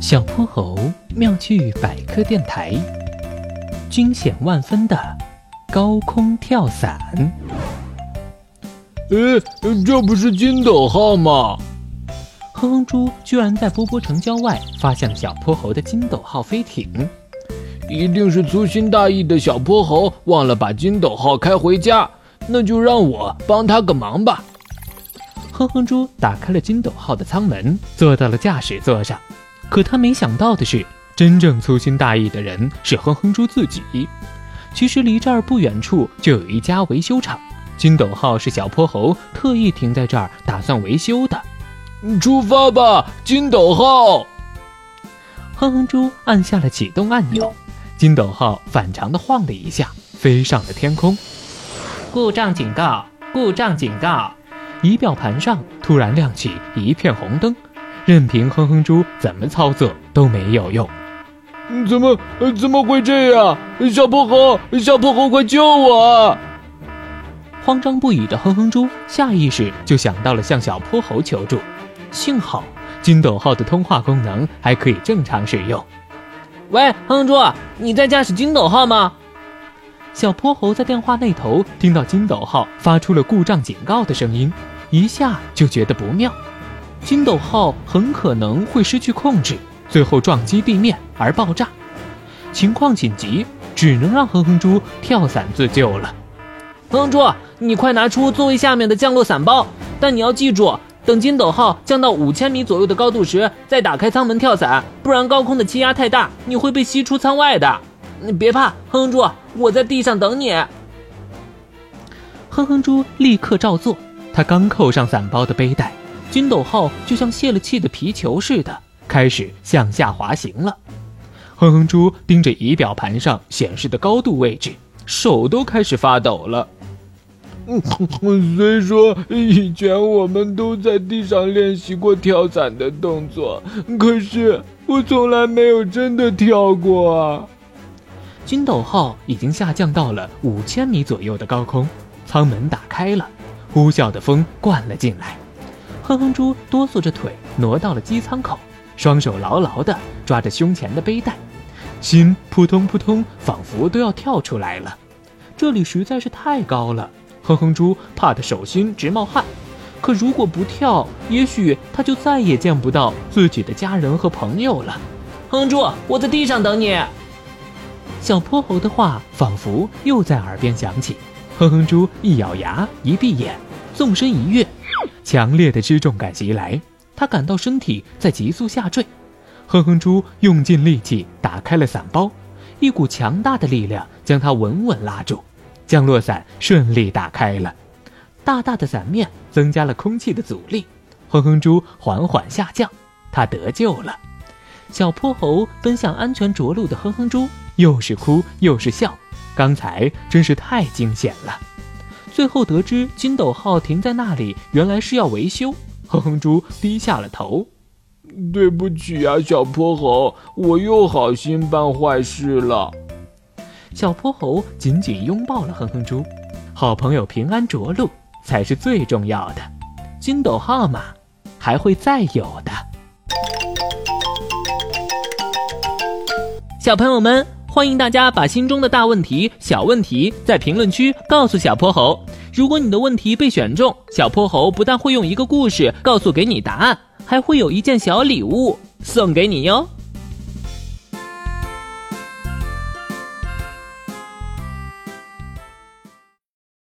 小泼猴妙趣百科电台，惊险万分的高空跳伞。诶，这不是金斗号吗？哼哼猪居然在波波城郊外发现了小泼猴的金斗号飞艇，一定是粗心大意的小泼猴忘了把金斗号开回家，那就让我帮他个忙吧。哼哼猪打开了金斗号的舱门，坐到了驾驶座上。可他没想到的是，真正粗心大意的人是哼哼猪自己。其实离这儿不远处就有一家维修厂，金斗号是小泼猴特意停在这儿打算维修的。出发吧，金斗号！哼哼猪按下了启动按钮，金斗号反常的晃了一下，飞上了天空。故障警告！故障警告！仪表盘上突然亮起一片红灯，任凭哼哼猪怎么操作都没有用。怎么怎么会这样？小泼猴，小泼猴，快救我！慌张不已的哼哼猪下意识就想到了向小泼猴求助。幸好金斗号的通话功能还可以正常使用。喂，哼哼猪，你在驾驶金斗号吗？小泼猴在电话那头听到金斗号发出了故障警告的声音，一下就觉得不妙，金斗号很可能会失去控制，最后撞击地面而爆炸。情况紧急，只能让哼哼猪跳伞自救了。哼哼猪，你快拿出座位下面的降落伞包，但你要记住，等金斗号降到五千米左右的高度时，再打开舱门跳伞，不然高空的气压太大，你会被吸出舱外的。你别怕，哼哼猪，我在地上等你。哼哼猪立刻照做。他刚扣上伞包的背带，金斗号就像泄了气的皮球似的，开始向下滑行了。哼哼猪盯着仪表盘上显示的高度位置，手都开始发抖了。虽说以前我们都在地上练习过跳伞的动作，可是我从来没有真的跳过啊。金斗号已经下降到了五千米左右的高空，舱门打开了，呼啸的风灌了进来。哼哼猪哆嗦着腿挪到了机舱口，双手牢牢地抓着胸前的背带，心扑通扑通，仿佛都要跳出来了。这里实在是太高了，哼哼猪怕得手心直冒汗。可如果不跳，也许他就再也见不到自己的家人和朋友了。哼哼猪，我在地上等你。小泼猴的话仿佛又在耳边响起，哼哼猪一咬牙，一闭眼，纵身一跃，强烈的失重感袭来，他感到身体在急速下坠。哼哼猪用尽力气打开了伞包，一股强大的力量将他稳稳拉住，降落伞顺利打开了，大大的伞面增加了空气的阻力，哼哼猪缓缓下降，他得救了。小泼猴奔向安全着陆的哼哼猪。又是哭又是笑，刚才真是太惊险了。最后得知金斗号停在那里，原来是要维修。哼哼猪低下了头，对不起呀，小泼猴，我又好心办坏事了。小泼猴紧紧拥抱了哼哼猪，好朋友平安着陆才是最重要的。金斗号嘛，还会再有的。小朋友们。欢迎大家把心中的大问题、小问题在评论区告诉小泼猴。如果你的问题被选中，小泼猴不但会用一个故事告诉给你答案，还会有一件小礼物送给你哟。